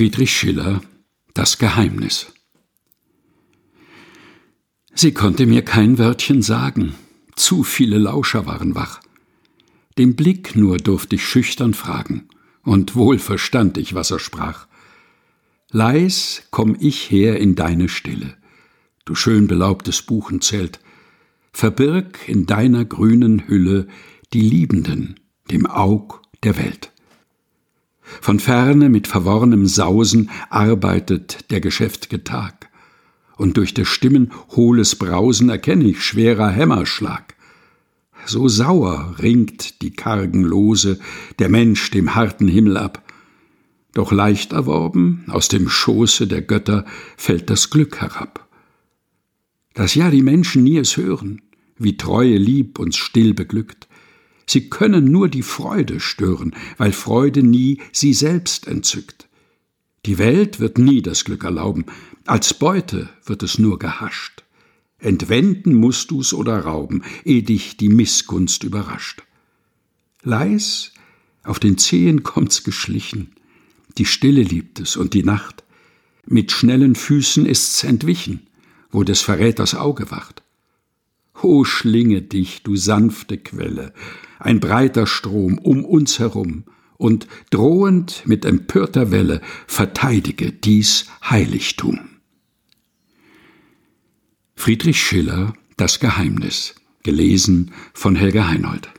Friedrich Schiller Das Geheimnis Sie konnte mir kein Wörtchen sagen, zu viele Lauscher waren wach. Den Blick nur durfte ich schüchtern fragen, und wohl verstand ich, was er sprach. Leis komm ich her in deine Stille, du schön belaubtes Buchenzelt, verbirg in deiner grünen Hülle die Liebenden, dem Aug der Welt. Von ferne mit verworrenem Sausen arbeitet der geschäft'ge Tag, und durch der Stimmen hohles Brausen erkenne ich schwerer Hämmerschlag. So sauer ringt die kargen Lose der Mensch dem harten Himmel ab, doch leicht erworben, aus dem Schoße der Götter fällt das Glück herab. Dass ja die Menschen nie es hören, wie treue Lieb uns still beglückt, Sie können nur die Freude stören, weil Freude nie sie selbst entzückt. Die Welt wird nie das Glück erlauben, als Beute wird es nur gehascht. Entwenden musst du's oder rauben, eh dich die Missgunst überrascht. Leis, auf den Zehen kommt's geschlichen, die Stille liebt es und die Nacht. Mit schnellen Füßen ist's entwichen, wo des Verräters Auge wacht. O schlinge dich, du sanfte Quelle, ein breiter Strom um uns herum, und drohend mit empörter Welle verteidige dies Heiligtum. Friedrich Schiller Das Geheimnis, gelesen von Helga Heinold